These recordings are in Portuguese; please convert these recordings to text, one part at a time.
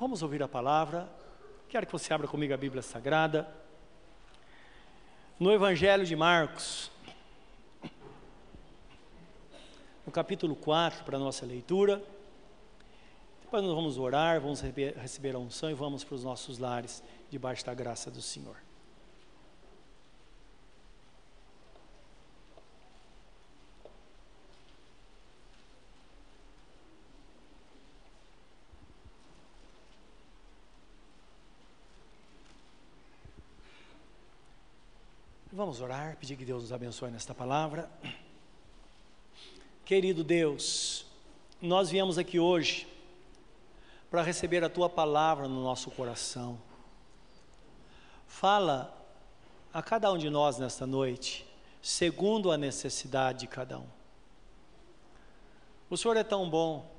Vamos ouvir a palavra. Quero que você abra comigo a Bíblia Sagrada. No Evangelho de Marcos, no capítulo 4, para a nossa leitura. Depois nós vamos orar, vamos receber a unção e vamos para os nossos lares, debaixo da graça do Senhor. Vamos orar, pedir que Deus nos abençoe nesta palavra. Querido Deus, nós viemos aqui hoje para receber a tua palavra no nosso coração. Fala a cada um de nós nesta noite, segundo a necessidade de cada um. O Senhor é tão bom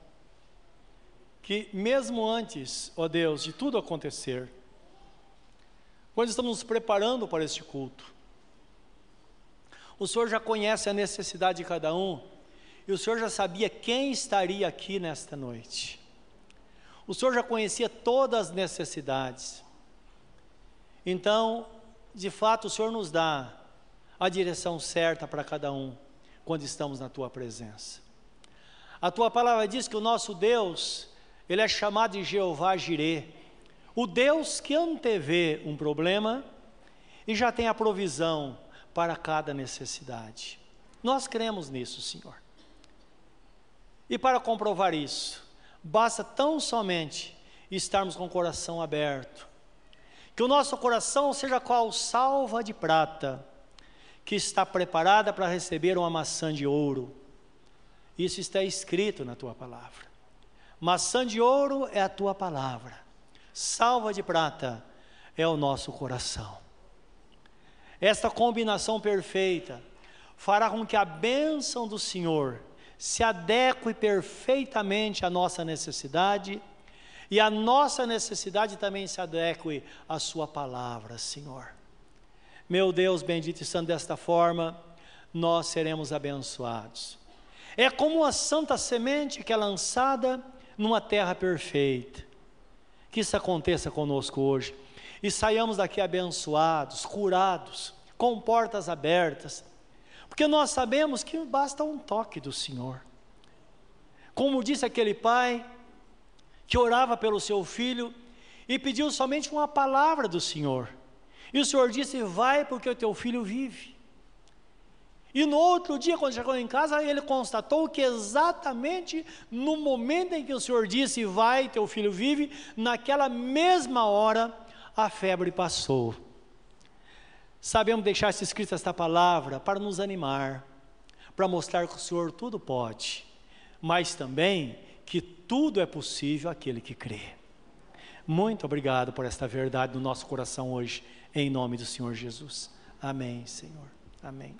que, mesmo antes, ó Deus, de tudo acontecer, quando estamos nos preparando para este culto, o Senhor já conhece a necessidade de cada um e o Senhor já sabia quem estaria aqui nesta noite. O Senhor já conhecia todas as necessidades. Então, de fato, o Senhor nos dá a direção certa para cada um quando estamos na tua presença. A tua palavra diz que o nosso Deus, ele é chamado de Jeová Jirê, o Deus que antevê um problema e já tem a provisão para cada necessidade. Nós cremos nisso, Senhor. E para comprovar isso, basta tão somente estarmos com o coração aberto. Que o nosso coração seja qual salva de prata, que está preparada para receber uma maçã de ouro. Isso está escrito na tua palavra. Maçã de ouro é a tua palavra, salva de prata é o nosso coração. Esta combinação perfeita fará com que a bênção do Senhor se adeque perfeitamente à nossa necessidade e a nossa necessidade também se adeque à Sua palavra, Senhor. Meu Deus, bendito estando desta forma, nós seremos abençoados. É como uma santa semente que é lançada numa terra perfeita. Que isso aconteça conosco hoje e saiamos daqui abençoados, curados, com portas abertas, porque nós sabemos que basta um toque do Senhor. Como disse aquele pai que orava pelo seu filho e pediu somente uma palavra do Senhor. E o Senhor disse: Vai, porque o teu filho vive. E no outro dia, quando chegou em casa, ele constatou que exatamente no momento em que o Senhor disse: Vai, teu filho vive, naquela mesma hora a febre passou. Sabemos deixar escrita esta palavra para nos animar, para mostrar que o Senhor tudo pode, mas também que tudo é possível àquele que crê. Muito obrigado por esta verdade no nosso coração hoje, em nome do Senhor Jesus. Amém, Senhor. Amém.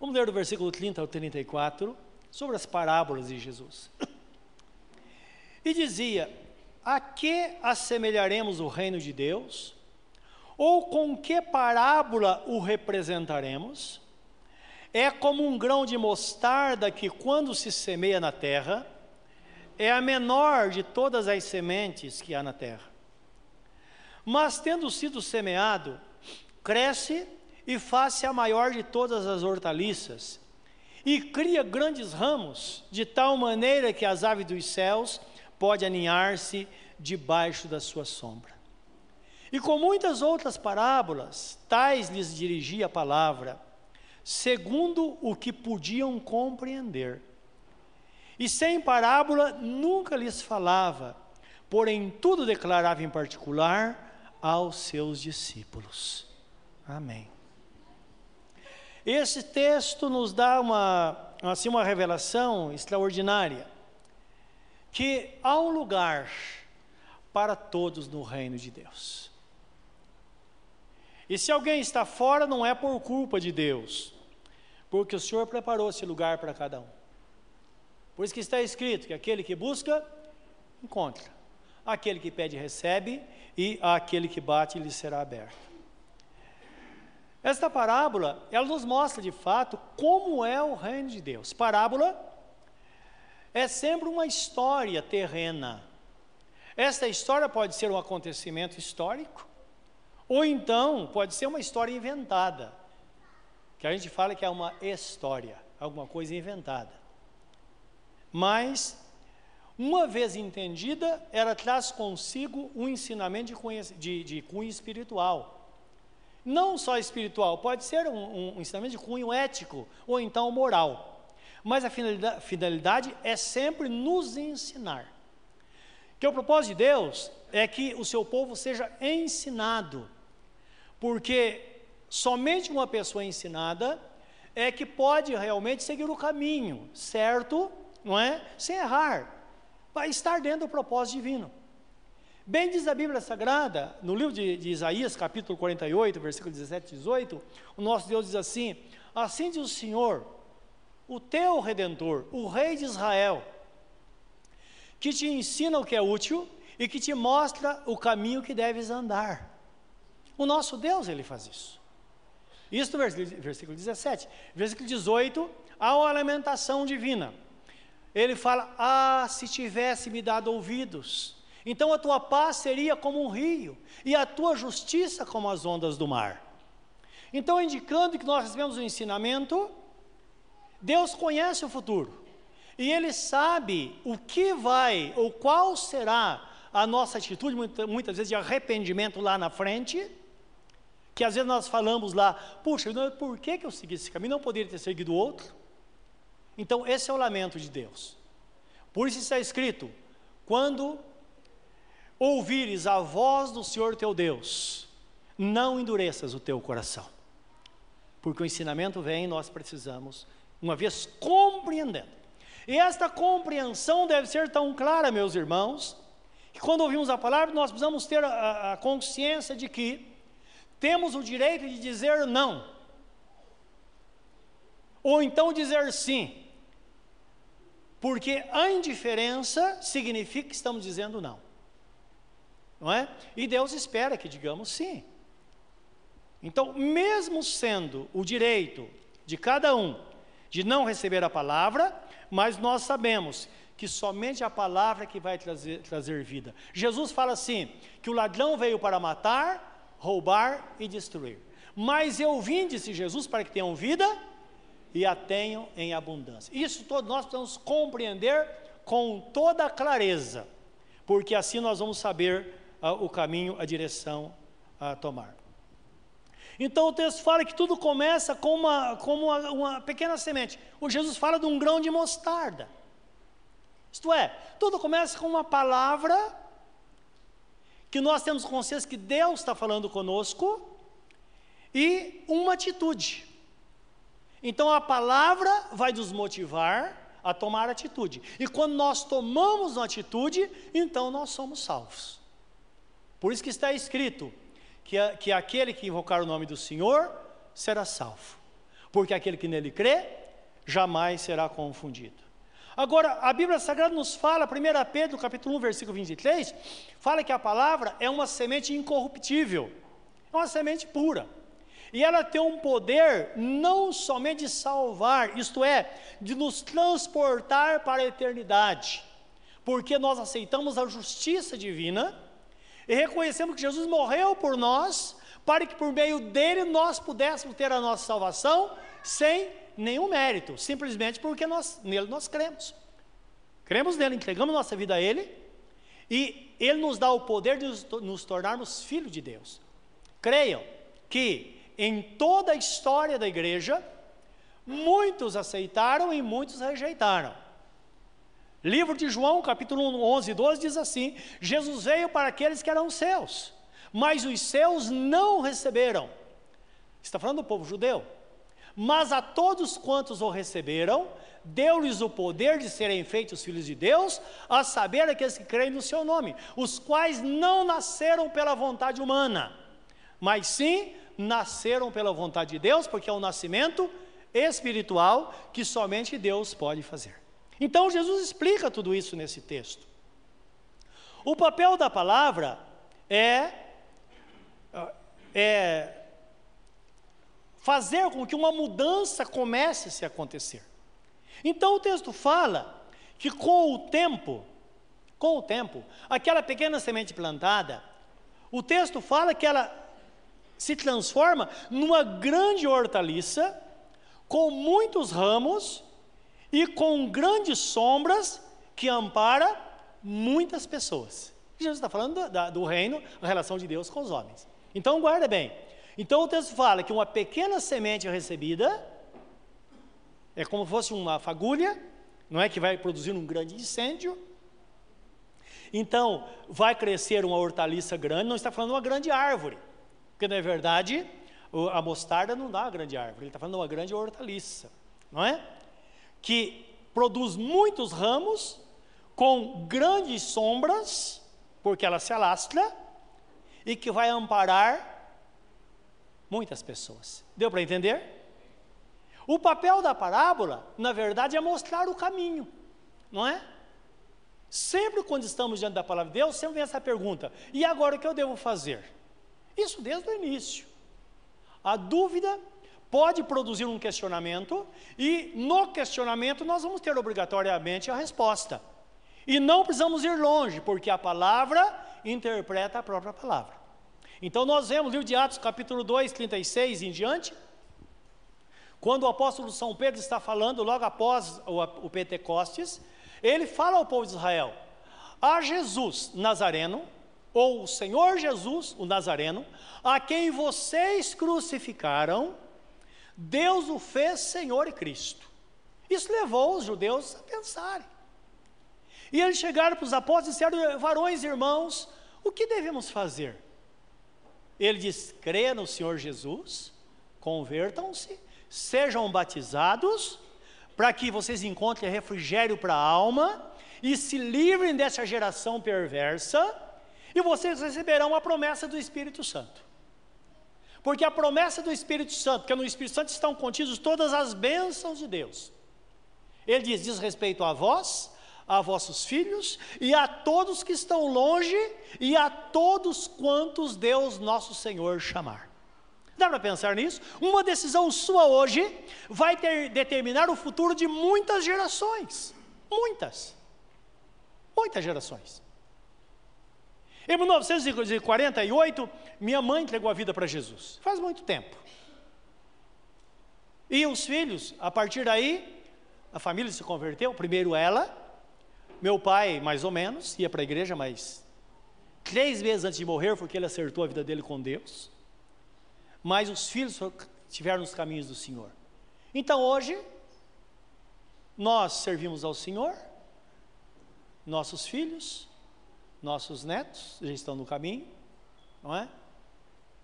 Vamos ler do versículo 30 ao 34 sobre as parábolas de Jesus. E dizia: A que assemelharemos o reino de Deus? Ou com que parábola o representaremos? É como um grão de mostarda que, quando se semeia na terra, é a menor de todas as sementes que há na terra. Mas, tendo sido semeado, cresce e faz-se a maior de todas as hortaliças, e cria grandes ramos, de tal maneira que as aves dos céus podem aninhar-se debaixo da sua sombra. E com muitas outras parábolas, tais lhes dirigia a palavra, segundo o que podiam compreender. E sem parábola nunca lhes falava, porém tudo declarava em particular aos seus discípulos. Amém. Esse texto nos dá uma, assim, uma revelação extraordinária, que há um lugar para todos no reino de Deus. E se alguém está fora, não é por culpa de Deus, porque o Senhor preparou esse lugar para cada um. Por isso que está escrito que aquele que busca, encontra. Aquele que pede, recebe, e aquele que bate, lhe será aberto. Esta parábola, ela nos mostra de fato como é o reino de Deus. Parábola é sempre uma história terrena, Esta história pode ser um acontecimento histórico, ou então pode ser uma história inventada, que a gente fala que é uma história, alguma coisa inventada. Mas, uma vez entendida, ela traz consigo um ensinamento de de, de cunho espiritual. Não só espiritual, pode ser um, um ensinamento de cunho ético ou então moral. Mas a finalidade, é sempre nos ensinar. Que o propósito de Deus é que o seu povo seja ensinado porque somente uma pessoa ensinada é que pode realmente seguir o caminho certo, não é? Sem errar, vai estar dentro do propósito divino. Bem diz a Bíblia Sagrada, no livro de, de, Isaías, capítulo 48, versículo 17 e 18, o nosso Deus diz assim: Assim diz o Senhor, o teu redentor, o Rei de Israel, que te ensina o que é útil e que te mostra o caminho que deves andar. O nosso Deus, ele faz isso. Isso no versículo 17. Versículo 18, há uma alimentação divina. Ele fala: Ah, se tivesse me dado ouvidos, então a tua paz seria como um rio, e a tua justiça como as ondas do mar. Então, indicando que nós recebemos o um ensinamento, Deus conhece o futuro, e Ele sabe o que vai, ou qual será a nossa atitude, muitas vezes de arrependimento lá na frente, que às vezes nós falamos lá, puxa, por que, que eu segui esse caminho? Não poderia ter seguido outro? Então, esse é o lamento de Deus. Por isso está escrito: quando ouvires a voz do Senhor teu Deus, não endureças o teu coração. Porque o ensinamento vem e nós precisamos, uma vez compreendendo. E esta compreensão deve ser tão clara, meus irmãos, que quando ouvimos a palavra, nós precisamos ter a, a consciência de que temos o direito de dizer não. Ou então dizer sim. Porque a indiferença significa que estamos dizendo não. Não é? E Deus espera que digamos sim. Então, mesmo sendo o direito de cada um de não receber a palavra, mas nós sabemos que somente a palavra é que vai trazer, trazer vida. Jesus fala assim: que o ladrão veio para matar, roubar e destruir. Mas eu vim, disse Jesus, para que tenham vida e a tenham em abundância. Isso todos nós precisamos compreender com toda clareza, porque assim nós vamos saber uh, o caminho, a direção a tomar. Então o texto fala que tudo começa com uma, com uma, uma pequena semente. O Jesus fala de um grão de mostarda. Isto é, tudo começa com uma palavra que nós temos consciência que Deus está falando conosco e uma atitude. Então a palavra vai nos motivar a tomar atitude. E quando nós tomamos uma atitude, então nós somos salvos. Por isso que está escrito que, que aquele que invocar o nome do Senhor será salvo. Porque aquele que nele crê jamais será confundido. Agora, a Bíblia Sagrada nos fala, 1 Pedro, capítulo 1, versículo 23, fala que a palavra é uma semente incorruptível, é uma semente pura. E ela tem um poder não somente de salvar, isto é, de nos transportar para a eternidade, porque nós aceitamos a justiça divina e reconhecemos que Jesus morreu por nós, para que por meio dele nós pudéssemos ter a nossa salvação sem nenhum mérito, simplesmente porque nós, nele nós cremos. Cremos nele, entregamos nossa vida a ele e ele nos dá o poder de nos, nos tornarmos filhos de Deus. Creiam que em toda a história da igreja, muitos aceitaram e muitos rejeitaram. Livro de João, capítulo 11 e 12 diz assim: Jesus veio para aqueles que eram seus, mas os seus não receberam. Está falando do povo judeu. Mas a todos quantos o receberam, deu-lhes o poder de serem feitos filhos de Deus, a saber aqueles que creem no seu nome, os quais não nasceram pela vontade humana, mas sim nasceram pela vontade de Deus, porque é um nascimento espiritual que somente Deus pode fazer. Então Jesus explica tudo isso nesse texto. O papel da palavra é, é fazer com que uma mudança comece a se acontecer. Então o texto fala que com o tempo, Com o tempo, aquela pequena semente plantada, o texto fala que ela se transforma numa grande hortaliça, com muitos ramos e com grandes sombras que ampara muitas pessoas. Jesus está falando do, do reino, a relação de Deus com os homens. Então guarda bem. Então o texto fala que uma pequena semente recebida é como se fosse uma fagulha, não é que vai produzir um grande incêndio. Então vai crescer uma hortaliça grande, não está falando uma grande árvore, porque na verdade a mostarda não dá uma grande árvore, ele está falando uma grande hortaliça, não é? Que produz muitos ramos com grandes sombras, porque ela se alastra, e que vai amparar muitas pessoas. Deu para entender? O papel da parábola, na verdade, é mostrar o caminho, não é? Sempre quando estamos diante da palavra de Deus, sempre vem essa pergunta: e agora o que eu devo fazer? Isso desde o início. A dúvida pode produzir um questionamento, e no questionamento nós vamos ter obrigatoriamente a resposta. E não precisamos ir longe, porque a palavra interpreta a própria palavra. Então nós vemos, livro de Atos, capítulo 2, 36 em diante, quando o apóstolo São Pedro está falando, logo após o, o Pentecostes, ele fala ao povo de Israel: a Jesus Nazareno, ou o Senhor Jesus, o Nazareno, a quem vocês crucificaram, Deus o fez Senhor e Cristo. Isso levou os judeus a pensarem. E eles chegaram para os apóstolos e disseram: varões irmãos, o que devemos fazer? Ele diz: crê no Senhor Jesus, convertam-se, sejam batizados, para que vocês encontrem refrigério para a alma e se livrem dessa geração perversa, e vocês receberão a promessa do Espírito Santo. Porque a promessa do Espírito Santo, porque no Espírito Santo estão contidas todas as bênçãos de Deus. Ele diz: diz respeito a vós, a vossos filhos e a todos que estão longe e a todos quantos Deus nosso Senhor chamar. Dá para pensar nisso? Uma decisão sua hoje vai ter, determinar o futuro de muitas gerações. Muitas. Muitas gerações. Em 1948, minha mãe entregou a vida para Jesus. Faz muito tempo. E os filhos, a partir daí, a família se converteu. Primeiro ela, meu pai, mais ou menos, ia para a igreja, mas três meses antes de morrer, porque ele acertou a vida dele com Deus. Mas os filhos estiveram nos caminhos do Senhor. Então hoje, nós servimos ao Senhor, nossos filhos, nossos netos já estão no caminho, não é?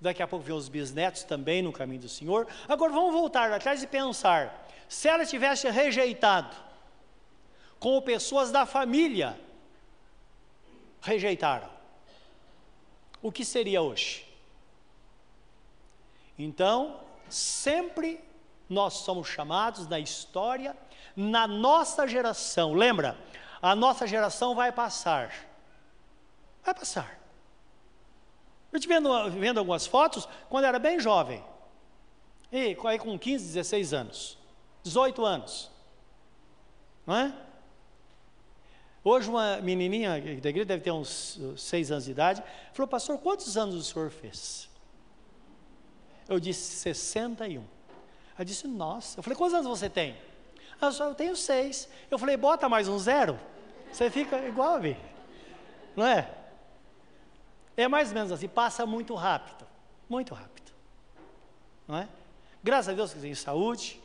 Daqui a pouco vem os bisnetos também no caminho do Senhor. Agora vamos voltar atrás e pensar: se ela tivesse rejeitado como pessoas da família rejeitaram. O que seria hoje? Então, sempre nós somos chamados na história, na nossa geração, lembra? A nossa geração vai passar. Vai passar. Eu estive vendo, vendo algumas fotos quando era bem jovem. E aí com 15, 16 anos. 18 anos. Não é? Hoje, uma menininha da igreja, deve ter uns seis anos de idade, falou: Pastor, quantos anos o senhor fez? Eu disse: 61. Ela disse: Nossa. Eu falei: Quantos anos você tem? Ela falou: Eu tenho seis. Eu falei: Bota mais um zero. Você fica igual a mim. Não é? É mais ou menos assim, passa muito rápido. Muito rápido. Não é? Graças a Deus que tem saúde,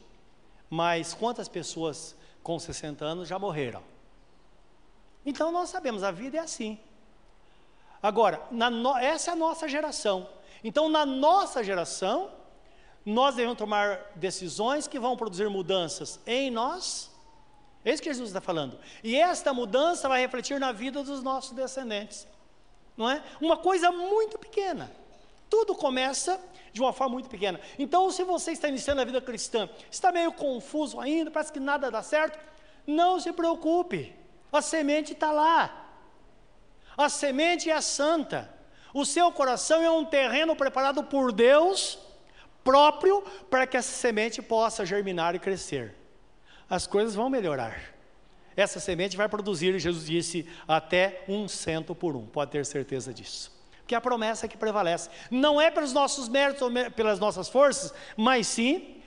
mas quantas pessoas com 60 anos já morreram? Então nós sabemos, a vida é assim. Agora, no, essa é a nossa geração. Então, na nossa geração, nós devemos tomar decisões que vão produzir mudanças em nós. É isso que Jesus está falando. E esta mudança vai refletir na vida dos nossos descendentes. Não é? Uma coisa muito pequena. Tudo começa de uma forma muito pequena. Então, se você está iniciando a vida cristã, está meio confuso ainda, parece que nada dá certo, não se preocupe. A semente está lá. A semente é santa. O seu coração é um terreno preparado por Deus próprio para que essa semente possa germinar e crescer. As coisas vão melhorar. Essa semente vai produzir, Jesus disse, até um cento por um, pode ter certeza disso. Que a promessa que prevalece não é pelos nossos méritos ou pelas nossas forças, mas sim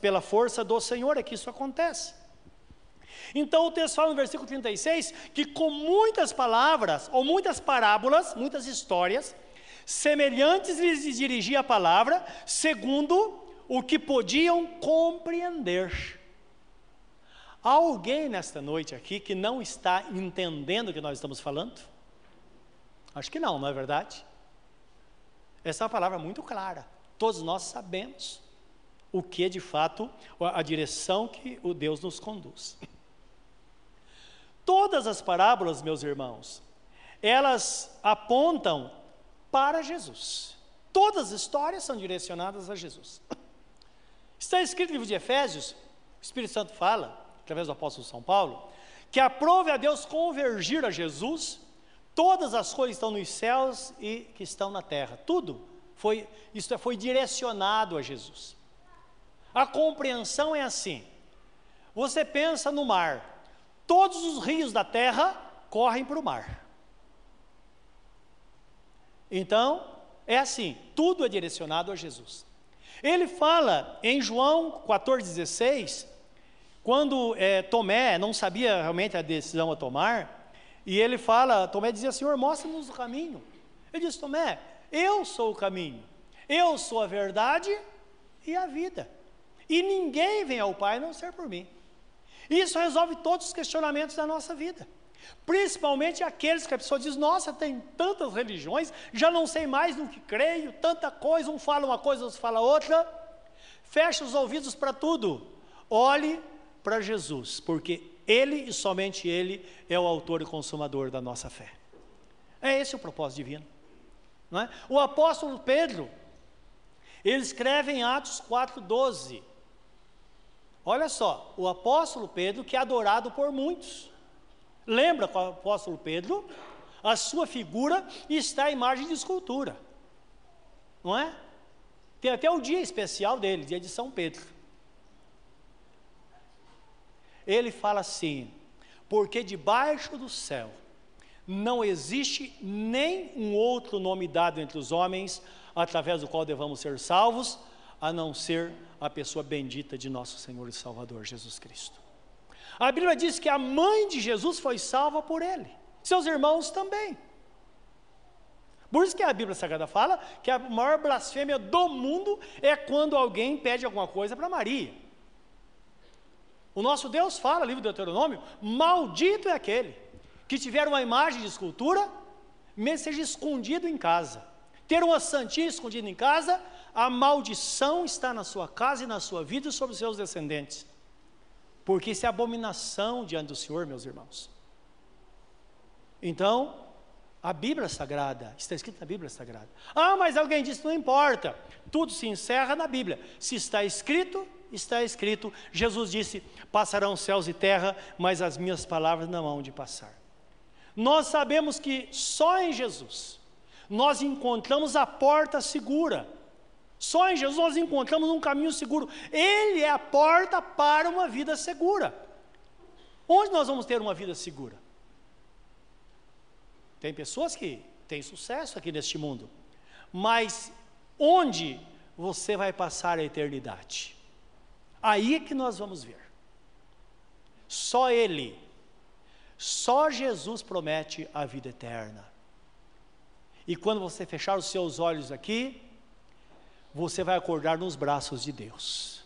pela força do Senhor é que isso acontece. Então o texto fala no versículo 36 que com muitas palavras, ou muitas parábolas, muitas histórias, semelhantes lhes dirigia a palavra, segundo o que podiam compreender. Há alguém nesta noite aqui que não está entendendo o que nós estamos falando? Acho que não, não é verdade? Essa é uma palavra muito clara. Todos nós sabemos o que de fato, a direção que o Deus nos conduz. Todas as parábolas, meus irmãos, elas apontam para Jesus. Todas as histórias são direcionadas a Jesus. Está escrito no livro de Efésios, o Espírito Santo fala, através do apóstolo São Paulo, que aprove a Deus convergir a Jesus todas as coisas que estão nos céus e que estão na terra. Tudo foi, isso foi direcionado a Jesus. A compreensão é assim: você pensa no mar, todos os rios da terra correm para o mar. Então, é assim, tudo é direcionado a Jesus. Ele fala em João 14,16 quando é, Tomé não sabia realmente a decisão a tomar, e ele fala, Tomé dizia, Senhor, mostra-nos o caminho. Ele diz, Tomé, eu sou o caminho, eu sou a verdade e a vida. E ninguém vem ao Pai não ser por mim. Isso resolve todos os questionamentos da nossa vida. Principalmente aqueles que a pessoa diz: Nossa, tem tantas religiões, já não sei mais no que creio, tanta coisa, um fala uma coisa, outro fala outra. Feche os ouvidos para tudo. Olhe para Jesus, porque Ele e somente Ele é o autor e consumador da nossa fé. É esse o propósito divino. Não é? O apóstolo Pedro, ele escreve em Atos 4,12. Olha só, o apóstolo Pedro que é adorado por muitos. Lembra com o apóstolo Pedro? A sua figura está à imagem de escultura. Não é? Tem até o dia especial dele, dia de São Pedro. Ele fala assim: porque debaixo do céu não existe nem um outro nome dado entre os homens, através do qual devamos ser salvos, a não ser a pessoa bendita de nosso Senhor e Salvador Jesus Cristo. A Bíblia diz que a mãe de Jesus foi salva por ele, seus irmãos também. Por isso que a Bíblia Sagrada fala que a maior blasfêmia do mundo é quando alguém pede alguma coisa para Maria. O nosso Deus fala, livro de Deuteronômio, maldito é aquele que tiver uma imagem de escultura, mesmo seja escondido em casa. Ter uma santinha escondida em casa, a maldição está na sua casa e na sua vida e sobre os seus descendentes. Porque isso é abominação diante do Senhor, meus irmãos. Então, a Bíblia Sagrada, está escrito na Bíblia Sagrada. Ah, mas alguém disse, não importa, tudo se encerra na Bíblia. Se está escrito, está escrito. Jesus disse: Passarão céus e terra, mas as minhas palavras não hão de passar. Nós sabemos que só em Jesus nós encontramos a porta segura. Só em Jesus nós encontramos um caminho seguro. Ele é a porta para uma vida segura. Onde nós vamos ter uma vida segura? Tem pessoas que têm sucesso aqui neste mundo, mas onde você vai passar a eternidade? Aí é que nós vamos ver. Só Ele, só Jesus promete a vida eterna. E quando você fechar os seus olhos aqui, você vai acordar nos braços de Deus.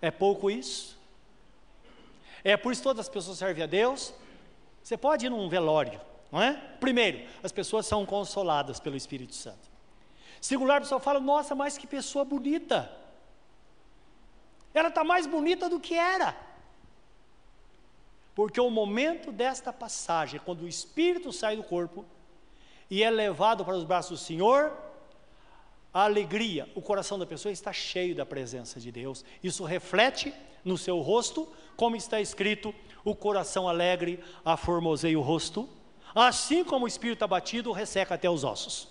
É pouco isso? É por isso que todas as pessoas servem a Deus? Você pode ir num velório, não é? Primeiro, as pessoas são consoladas pelo Espírito Santo. Segundo, a pessoa fala: Nossa, mas que pessoa bonita. Ela está mais bonita do que era. Porque o momento desta passagem, quando o espírito sai do corpo e é levado para os braços do Senhor, a alegria, o coração da pessoa está cheio da presença de Deus. Isso reflete no seu rosto, como está escrito: o coração alegre aformoseia o rosto, assim como o espírito abatido resseca até os ossos.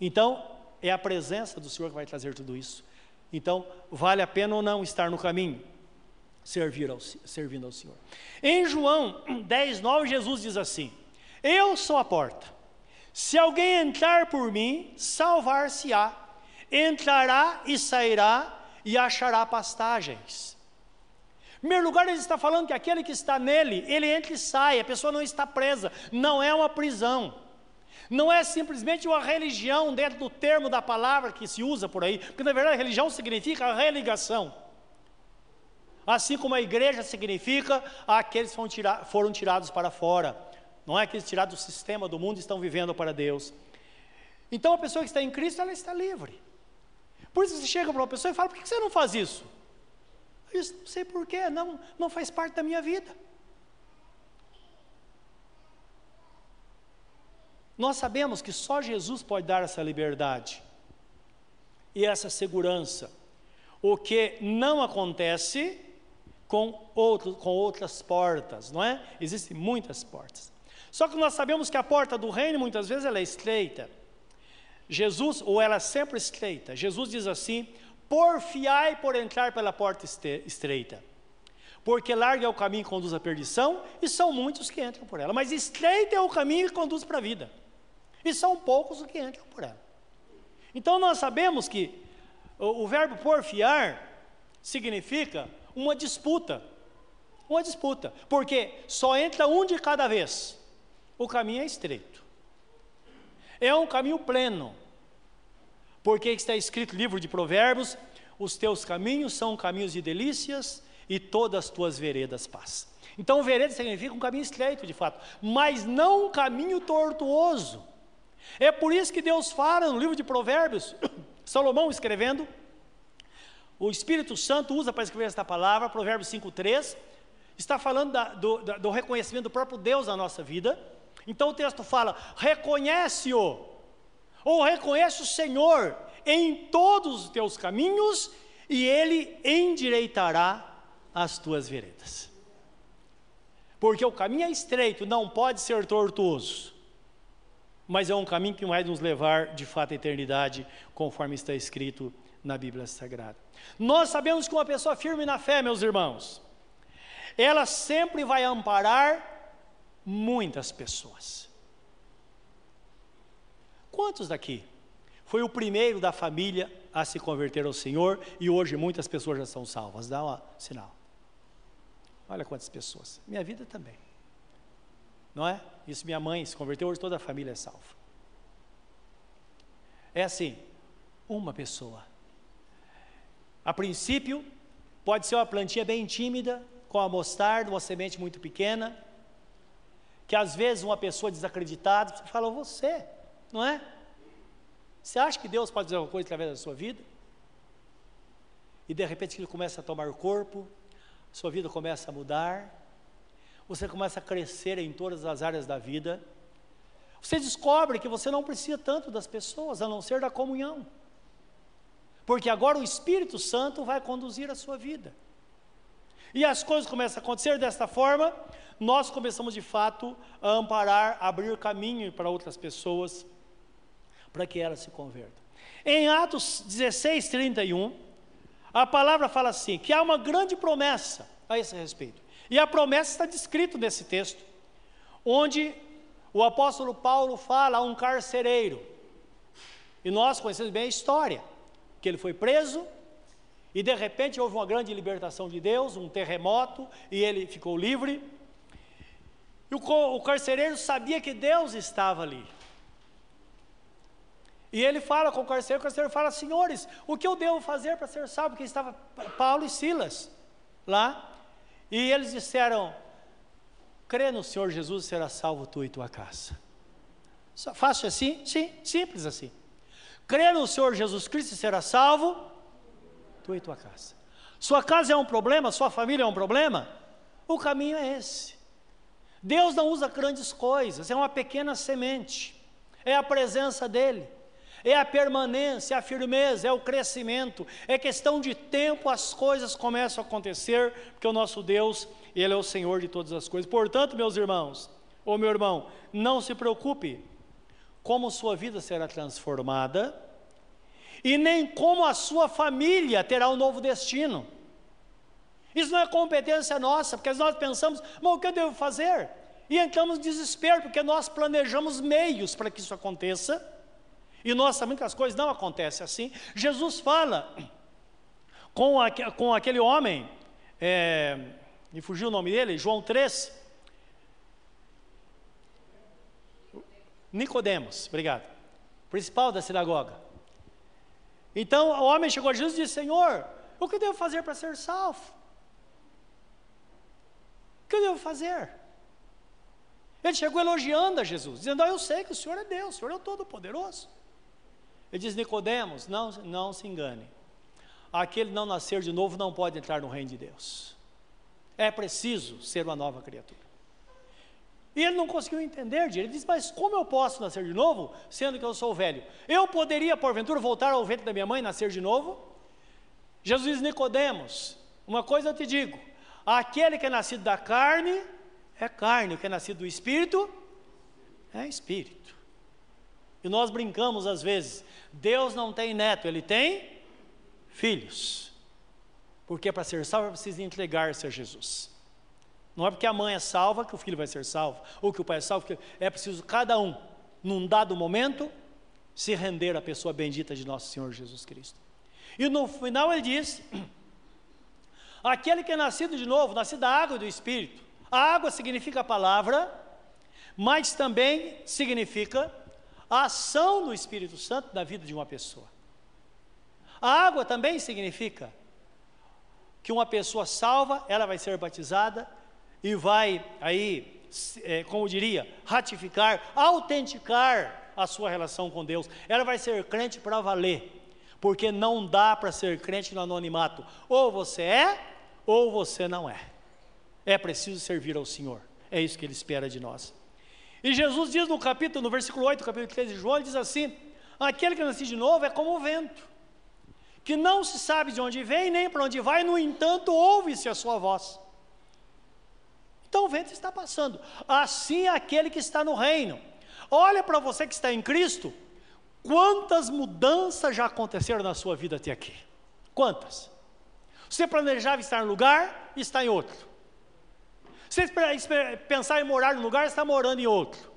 Então, é a presença do Senhor que vai trazer tudo isso. Então, vale a pena ou não estar no caminho? servir ao, servindo ao Senhor. Em João 10, 9, Jesus diz assim: Eu sou a porta. Se alguém entrar por mim, salvar-se-á. Entrará e sairá e achará pastagens. Em primeiro lugar, ele está falando que aquele que está nele, ele entra e sai, a pessoa não está presa, não é uma prisão. Não é simplesmente uma religião dentro do termo da palavra que se usa por aí, porque na verdade religião significa religação. Assim como a igreja significa aqueles que foram, foram tirados para fora, não é aqueles tirados do sistema do mundo e estão vivendo para Deus. Então a pessoa que está em Cristo, ela está livre. Por isso você chega para uma pessoa e fala: por que você não faz isso? Disse, não sei porquê, não, não faz parte da minha vida. Nós sabemos que só Jesus pode dar essa liberdade e essa segurança. O que não acontece com, outro, com outras portas, não é? Existem muitas portas. Só que nós sabemos que a porta do reino muitas vezes ela é estreita. Jesus, ou ela é sempre estreita. Jesus diz assim: porfiai por entrar pela porta estreita. Porque largo é o caminho que conduz à perdição, e são muitos que entram por ela. Mas estreito é o caminho que conduz para a vida. E são poucos os que entram por ela. Então nós sabemos que o, o verbo porfiar significa uma disputa. Uma disputa. Porque só entra um de cada vez. O caminho é estreito. É um caminho pleno. Porque está escrito no livro de Provérbios: os teus caminhos são caminhos de delícias e todas as tuas veredas paz. Então, vereda significa um caminho estreito, de fato, mas não um caminho tortuoso. É por isso que Deus fala no livro de Provérbios, Salomão escrevendo, o Espírito Santo usa para escrever esta palavra, Provérbios 5,3, está falando da, do, da, do reconhecimento do próprio Deus na nossa vida. Então o texto fala: reconhece-o, ou reconhece o Senhor em todos os teus caminhos, e Ele endireitará as tuas veredas. Porque o caminho é estreito, não pode ser tortuoso, mas é um caminho que vai nos levar de fato à eternidade, conforme está escrito na Bíblia Sagrada. Nós sabemos que uma pessoa firme na fé, meus irmãos, ela sempre vai amparar muitas pessoas. Quantos daqui foi o primeiro da família a se converter ao Senhor e hoje muitas pessoas já são salvas? Dá um sinal. Olha quantas pessoas. Minha vida também. Não é? Isso minha mãe se converteu, hoje toda a família é salva. É assim, uma pessoa a princípio, pode ser uma plantinha bem tímida, com a mostarda, uma semente muito pequena, que às vezes uma pessoa desacreditada, fala, você, não é? Você acha que Deus pode fazer alguma coisa através da sua vida? E de repente ele começa a tomar corpo, sua vida começa a mudar, você começa a crescer em todas as áreas da vida, você descobre que você não precisa tanto das pessoas, a não ser da comunhão. Porque agora o Espírito Santo vai conduzir a sua vida. E as coisas começam a acontecer desta forma, nós começamos de fato a amparar, a abrir caminho para outras pessoas, para que elas se convertam. Em Atos 16, 31, a palavra fala assim: que há uma grande promessa a esse respeito. E a promessa está descrita nesse texto, onde o apóstolo Paulo fala a um carcereiro. E nós conhecemos bem a história que ele foi preso e de repente houve uma grande libertação de Deus, um terremoto e ele ficou livre. E o, o carcereiro sabia que Deus estava ali. E ele fala com o carcereiro, o carcereiro fala: Senhores, o que eu devo fazer para ser salvo? Porque estava Paulo e Silas lá. E eles disseram: Crê no Senhor Jesus será salvo tu e tua casa. Fácil assim? Sim, simples assim. Crê no Senhor Jesus Cristo será salvo, tu e tua casa. Sua casa é um problema, sua família é um problema? O caminho é esse. Deus não usa grandes coisas, é uma pequena semente, é a presença dEle, é a permanência, é a firmeza, é o crescimento, é questão de tempo, as coisas começam a acontecer, porque o nosso Deus, Ele é o Senhor de todas as coisas. Portanto, meus irmãos, ou meu irmão, não se preocupe, como sua vida será transformada e nem como a sua família terá um novo destino. Isso não é competência nossa, porque nós pensamos, mas o que eu devo fazer? E entramos em desespero, porque nós planejamos meios para que isso aconteça, e nós sabemos que as coisas não acontecem assim. Jesus fala com, com aquele homem, é, me fugiu o nome dele, João 3. Nicodemos, obrigado. Principal da sinagoga. Então o homem chegou a Jesus e disse: Senhor, o que devo fazer para ser salvo? O que eu devo fazer? Ele chegou elogiando a Jesus, dizendo: ah, Eu sei que o Senhor é Deus, o Senhor é o Todo-Poderoso. Ele diz: Nicodemos, não, não se engane. Aquele não nascer de novo não pode entrar no reino de Deus. É preciso ser uma nova criatura. E ele não conseguiu entender, ele disse: Mas como eu posso nascer de novo, sendo que eu sou velho? Eu poderia, porventura, voltar ao ventre da minha mãe e nascer de novo? Jesus diz: Nicodemos, uma coisa eu te digo: aquele que é nascido da carne é carne, o que é nascido do espírito é espírito. E nós brincamos às vezes: Deus não tem neto, ele tem filhos. Porque para ser salvo preciso entregar-se a Jesus. Não é porque a mãe é salva que o filho vai ser salvo, ou que o pai é salvo, que é preciso cada um, num dado momento, se render à pessoa bendita de nosso Senhor Jesus Cristo. E no final ele diz: aquele que é nascido de novo, nascido da água e do Espírito. A água significa a palavra, mas também significa a ação do Espírito Santo na vida de uma pessoa. A água também significa que uma pessoa salva, ela vai ser batizada e vai aí, é, como diria, ratificar, autenticar a sua relação com Deus. Ela vai ser crente para valer, porque não dá para ser crente no anonimato. Ou você é, ou você não é. É preciso servir ao Senhor. É isso que Ele espera de nós. E Jesus diz no capítulo, no versículo 8, capítulo 13 de João, ele diz assim: aquele que nasce de novo é como o vento, que não se sabe de onde vem nem para onde vai, no entanto, ouve-se a sua voz. Então o vento está passando. Assim é aquele que está no reino. Olha para você que está em Cristo, quantas mudanças já aconteceram na sua vida até aqui? Quantas? Você planejava estar em um lugar, está em outro. Você pensar em morar em um lugar, está morando em outro.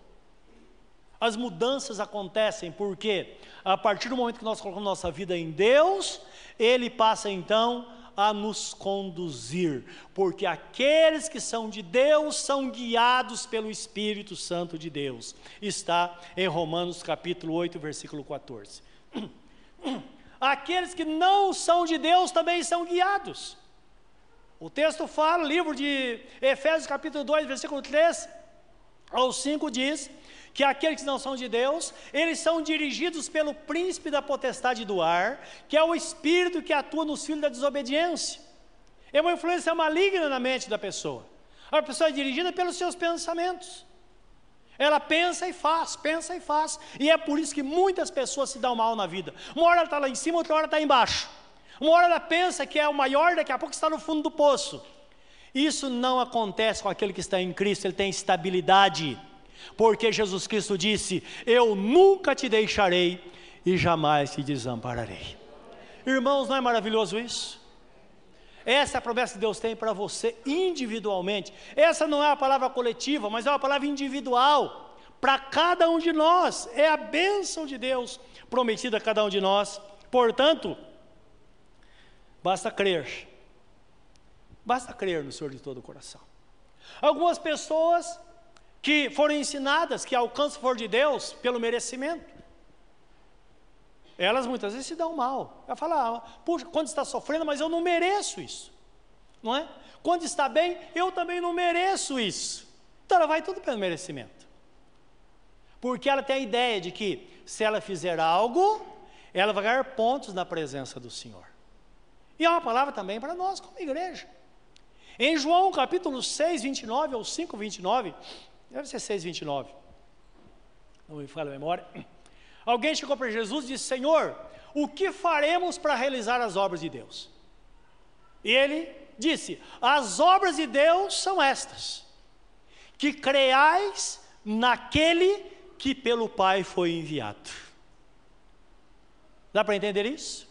As mudanças acontecem porque, a partir do momento que nós colocamos nossa vida em Deus, Ele passa então a nos conduzir, porque aqueles que são de Deus são guiados pelo Espírito Santo de Deus. Está em Romanos capítulo 8, versículo 14. Aqueles que não são de Deus também são guiados. O texto fala, livro de Efésios capítulo 2, versículo 3 ao 5 diz que aqueles que não são de Deus, eles são dirigidos pelo príncipe da potestade do ar, que é o espírito que atua nos filhos da desobediência. É uma influência maligna na mente da pessoa. A pessoa é dirigida pelos seus pensamentos. Ela pensa e faz, pensa e faz. E é por isso que muitas pessoas se dão mal na vida. Uma hora ela está lá em cima, outra hora está embaixo. Uma hora ela pensa que é o maior, daqui a pouco está no fundo do poço. Isso não acontece com aquele que está em Cristo, ele tem estabilidade porque Jesus Cristo disse: Eu nunca te deixarei e jamais te desampararei. Irmãos, não é maravilhoso isso? Essa é a promessa que Deus tem para você individualmente. Essa não é uma palavra coletiva, mas é uma palavra individual para cada um de nós. É a bênção de Deus prometida a cada um de nós. Portanto, basta crer. Basta crer no Senhor de todo o coração. Algumas pessoas que foram ensinadas que alcançam o favor de Deus pelo merecimento. Elas muitas vezes se dão mal. Ela fala, ah, puxa, quando está sofrendo, mas eu não mereço isso. Não é? Quando está bem, eu também não mereço isso. Então ela vai tudo pelo merecimento. Porque ela tem a ideia de que se ela fizer algo, ela vai ganhar pontos na presença do Senhor. E é uma palavra também para nós como igreja. Em João capítulo 6, 29 ou 5, 29, Deve ser 6,29. Não me fala a memória. Alguém chegou para Jesus e disse: Senhor, o que faremos para realizar as obras de Deus? E ele disse: As obras de Deus são estas: que creais naquele que pelo Pai foi enviado. Dá para entender isso?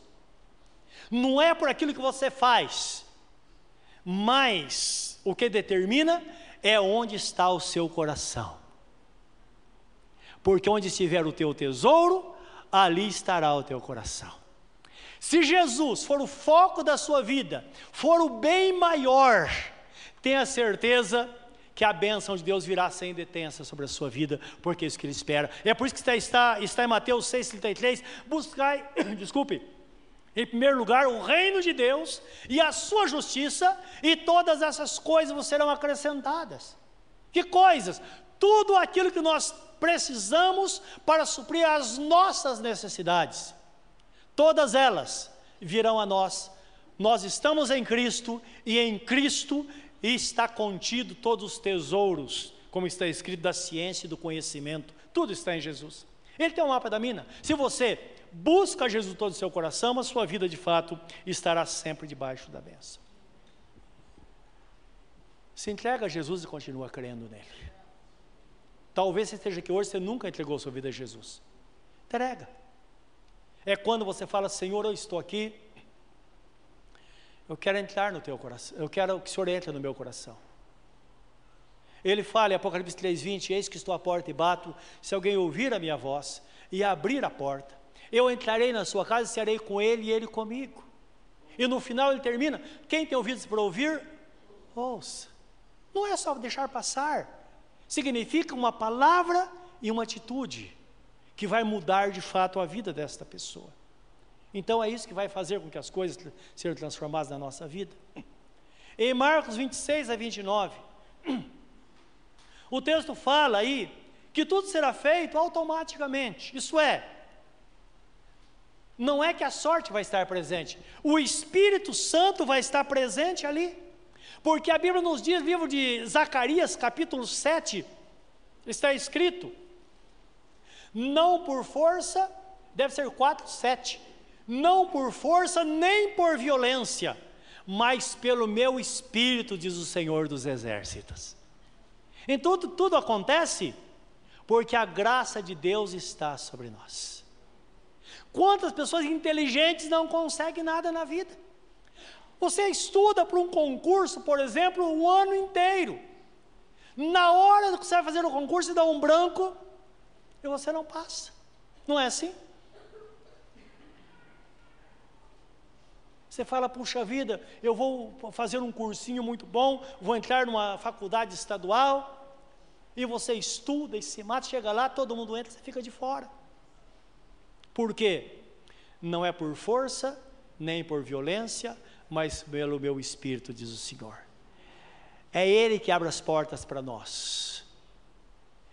Não é por aquilo que você faz, Mas o que determina é onde está o seu coração. Porque onde estiver o teu tesouro, ali estará o teu coração. Se Jesus for o foco da sua vida, for o bem maior, tenha certeza que a bênção de Deus virá sem detença sobre a sua vida, porque é isso que ele espera. É por isso que está, está, está em Mateus 6,33, buscai, desculpe, em primeiro lugar, o reino de Deus e a sua justiça, e todas essas coisas serão acrescentadas. Que coisas? Tudo aquilo que nós precisamos para suprir as nossas necessidades. Todas elas virão a nós. Nós estamos em Cristo e em Cristo está contido todos os tesouros, como está escrito da ciência e do conhecimento. Tudo está em Jesus. Ele tem um mapa da mina. Se você busca Jesus todo o seu coração, a sua vida de fato estará sempre debaixo da bênção. Se entrega a Jesus e continua crendo nele. Talvez você esteja aqui hoje, você nunca entregou sua vida a Jesus. Entrega. É quando você fala, Senhor, eu estou aqui, eu quero entrar no teu coração, eu quero que o Senhor entre no meu coração. Ele fala em Apocalipse 3,20: Eis que estou à porta e bato, se alguém ouvir a minha voz e abrir a porta, eu entrarei na sua casa e serei com ele e ele comigo. E no final ele termina: quem tem ouvidos para ouvir, ouça. Não é só deixar passar, significa uma palavra e uma atitude que vai mudar de fato a vida desta pessoa. Então é isso que vai fazer com que as coisas sejam transformadas na nossa vida. Em Marcos 26 a 29, o texto fala aí que tudo será feito automaticamente. Isso é, não é que a sorte vai estar presente, o Espírito Santo vai estar presente ali. Porque a Bíblia nos diz, livro de Zacarias, capítulo 7, está escrito: não por força, deve ser 4, 7, não por força nem por violência, mas pelo meu espírito, diz o Senhor dos Exércitos. Então tudo, tudo acontece porque a graça de Deus está sobre nós. Quantas pessoas inteligentes não conseguem nada na vida? Você estuda para um concurso, por exemplo, um ano inteiro. Na hora que você vai fazer o concurso, você dá um branco e você não passa. Não é assim? Você fala, puxa vida, eu vou fazer um cursinho muito bom, vou entrar numa faculdade estadual, e você estuda e se mata, chega lá, todo mundo entra, você fica de fora. Por quê? Não é por força, nem por violência, mas pelo meu espírito, diz o Senhor. É Ele que abre as portas para nós.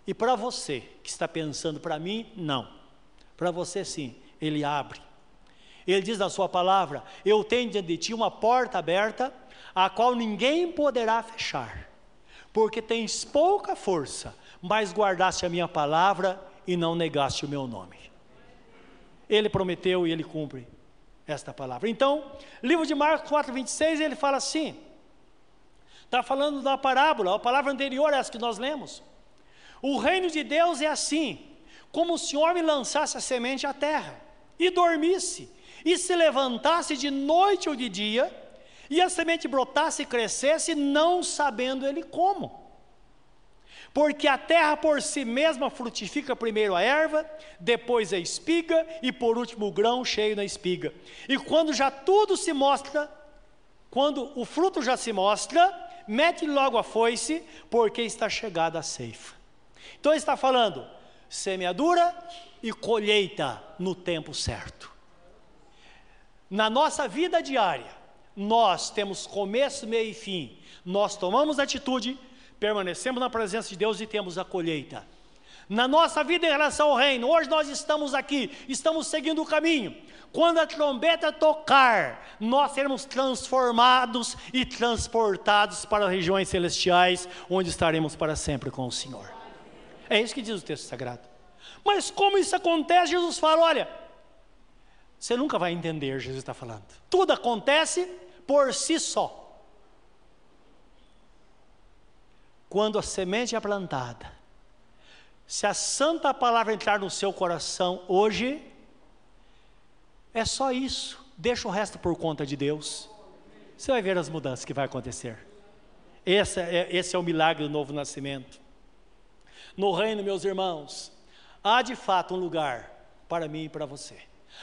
E para você que está pensando, para mim, não. Para você, sim, Ele abre. Ele diz na Sua palavra: Eu tenho diante de ti uma porta aberta, a qual ninguém poderá fechar, porque tens pouca força, mas guardaste a minha palavra e não negaste o meu nome. Ele prometeu e ele cumpre esta palavra. Então, livro de Marcos 4, 26, ele fala assim: está falando da parábola, a palavra anterior é essa que nós lemos. O reino de Deus é assim, como se o homem lançasse a semente à terra e dormisse, e se levantasse de noite ou de dia, e a semente brotasse e crescesse, não sabendo ele como. Porque a terra por si mesma frutifica primeiro a erva, depois a espiga e por último o grão cheio na espiga. E quando já tudo se mostra, quando o fruto já se mostra, mete logo a foice, porque está chegada a ceifa. Então está falando semeadura e colheita no tempo certo. Na nossa vida diária, nós temos começo, meio e fim. Nós tomamos atitude permanecemos na presença de Deus e temos a colheita. Na nossa vida em relação ao reino, hoje nós estamos aqui, estamos seguindo o caminho. Quando a trombeta tocar, nós seremos transformados e transportados para regiões celestiais, onde estaremos para sempre com o Senhor. É isso que diz o texto sagrado. Mas como isso acontece? Jesus fala: olha, você nunca vai entender, Jesus está falando. Tudo acontece por si só. Quando a semente é plantada, se a santa palavra entrar no seu coração hoje, é só isso, deixa o resto por conta de Deus. Você vai ver as mudanças que vai acontecer. Esse é, esse é o milagre do novo nascimento. No reino, meus irmãos, há de fato um lugar para mim e para você.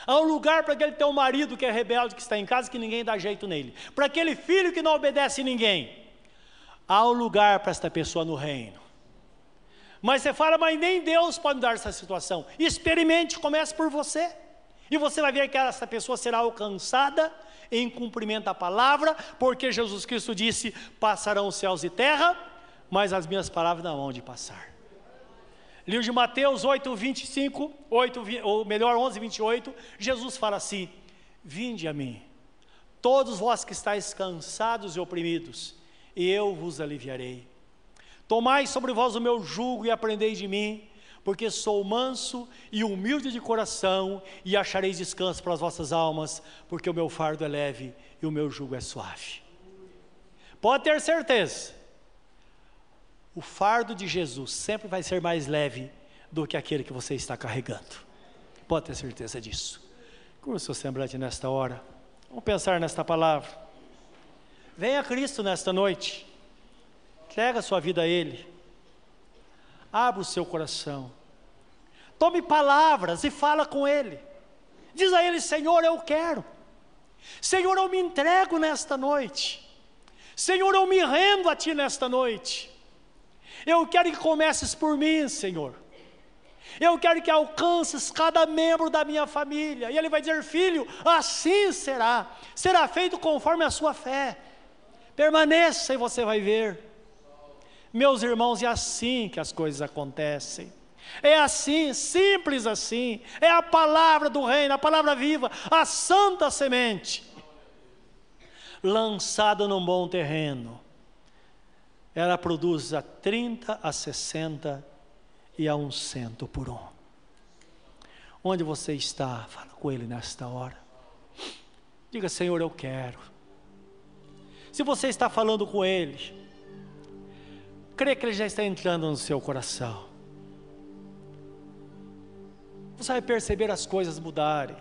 Há um lugar para aquele teu marido que é rebelde, que está em casa, que ninguém dá jeito nele. Para aquele filho que não obedece ninguém. Há um lugar para esta pessoa no reino. Mas você fala, mas nem Deus pode dar essa situação. Experimente, comece por você. E você vai ver que essa pessoa será alcançada em cumprimento da palavra, porque Jesus Cristo disse: passarão céus e terra, mas as minhas palavras não vão de passar. Livro de Mateus 8, 25, 8, ou melhor, 11, 28, Jesus fala assim: Vinde a mim, todos vós que estáis cansados e oprimidos, e eu vos aliviarei. Tomai sobre vós o meu jugo e aprendei de mim, porque sou manso e humilde de coração, e achareis descanso para as vossas almas, porque o meu fardo é leve e o meu jugo é suave. Pode ter certeza, o fardo de Jesus sempre vai ser mais leve do que aquele que você está carregando. Pode ter certeza disso. Curva o seu semblante nesta hora. Vamos pensar nesta palavra. Venha Cristo nesta noite. Entrega a sua vida a Ele. Abra o seu coração. Tome palavras e fala com Ele. Diz a Ele: Senhor, eu quero. Senhor, eu me entrego nesta noite. Senhor, eu me rendo a Ti nesta noite. Eu quero que comeces por mim, Senhor. Eu quero que alcances cada membro da minha família. E ele vai dizer: Filho, assim será. Será feito conforme a sua fé. Permaneça e você vai ver. Meus irmãos, é assim que as coisas acontecem. É assim, simples assim. É a palavra do reino, a palavra viva, a santa semente, lançada num bom terreno. Ela produz a 30, a 60 e a um cento por um. Onde você está? Fala com Ele nesta hora. Diga, Senhor, eu quero. Se você está falando com Ele, crê que Ele já está entrando no seu coração. Você vai perceber as coisas mudarem.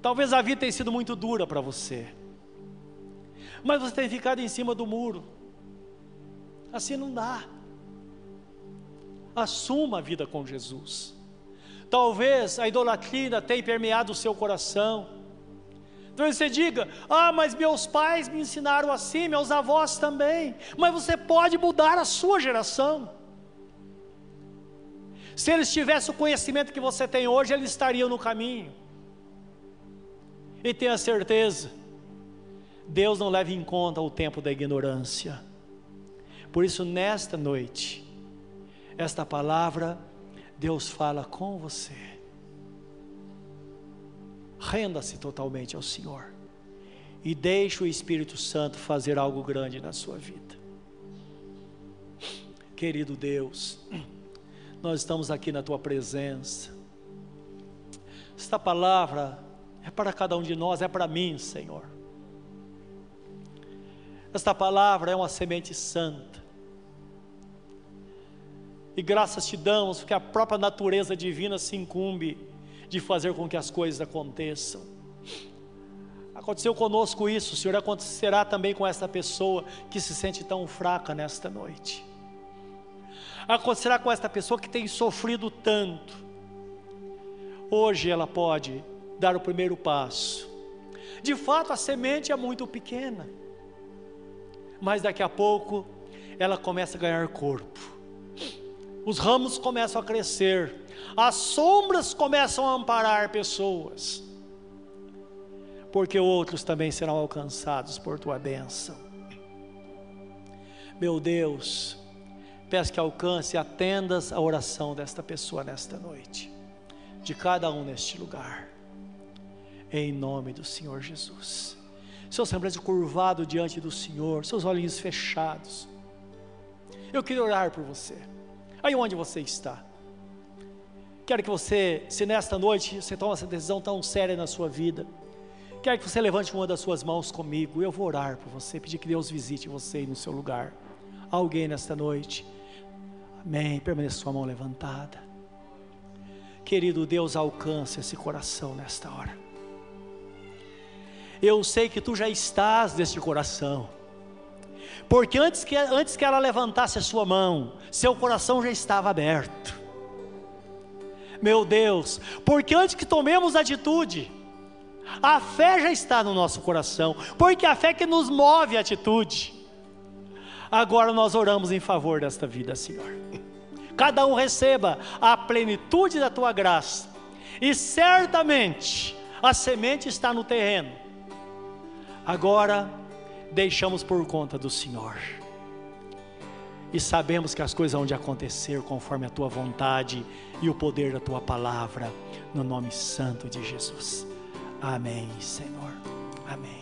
Talvez a vida tenha sido muito dura para você, mas você tem ficado em cima do muro. Assim não dá. Assuma a vida com Jesus. Talvez a idolatria tenha permeado o seu coração. Talvez você diga: Ah, mas meus pais me ensinaram assim, meus avós também. Mas você pode mudar a sua geração. Se eles tivessem o conhecimento que você tem hoje, eles estariam no caminho. E tenha certeza, Deus não leva em conta o tempo da ignorância. Por isso, nesta noite, esta palavra, Deus fala com você. Renda-se totalmente ao Senhor e deixe o Espírito Santo fazer algo grande na sua vida. Querido Deus, nós estamos aqui na tua presença. Esta palavra é para cada um de nós, é para mim, Senhor. Esta palavra é uma semente santa. E graças te damos, porque a própria natureza divina se incumbe de fazer com que as coisas aconteçam. Aconteceu conosco isso, Senhor, acontecerá também com essa pessoa que se sente tão fraca nesta noite. Acontecerá com esta pessoa que tem sofrido tanto. Hoje ela pode dar o primeiro passo. De fato, a semente é muito pequena, mas daqui a pouco ela começa a ganhar corpo os ramos começam a crescer, as sombras começam a amparar pessoas, porque outros também serão alcançados por tua bênção. Meu Deus, peço que alcance e atendas a oração desta pessoa nesta noite, de cada um neste lugar, em nome do Senhor Jesus. Seu semblante curvado diante do Senhor, seus olhinhos fechados. Eu queria orar por você aí onde você está. Quero que você, se nesta noite você toma essa decisão tão séria na sua vida, quero que você levante uma das suas mãos comigo. Eu vou orar por você, pedir que Deus visite você no seu lugar. Alguém nesta noite, amém. Permaneça sua mão levantada. Querido Deus, alcance esse coração nesta hora. eu sei que tu já estás neste coração. Porque antes que, antes que ela levantasse a sua mão, seu coração já estava aberto. Meu Deus, porque antes que tomemos atitude, a fé já está no nosso coração, porque a fé que nos move a atitude. Agora nós oramos em favor desta vida, Senhor. Cada um receba a plenitude da tua graça, e certamente a semente está no terreno. Agora deixamos por conta do Senhor. E sabemos que as coisas vão de acontecer conforme a tua vontade e o poder da tua palavra, no nome santo de Jesus. Amém, Senhor. Amém.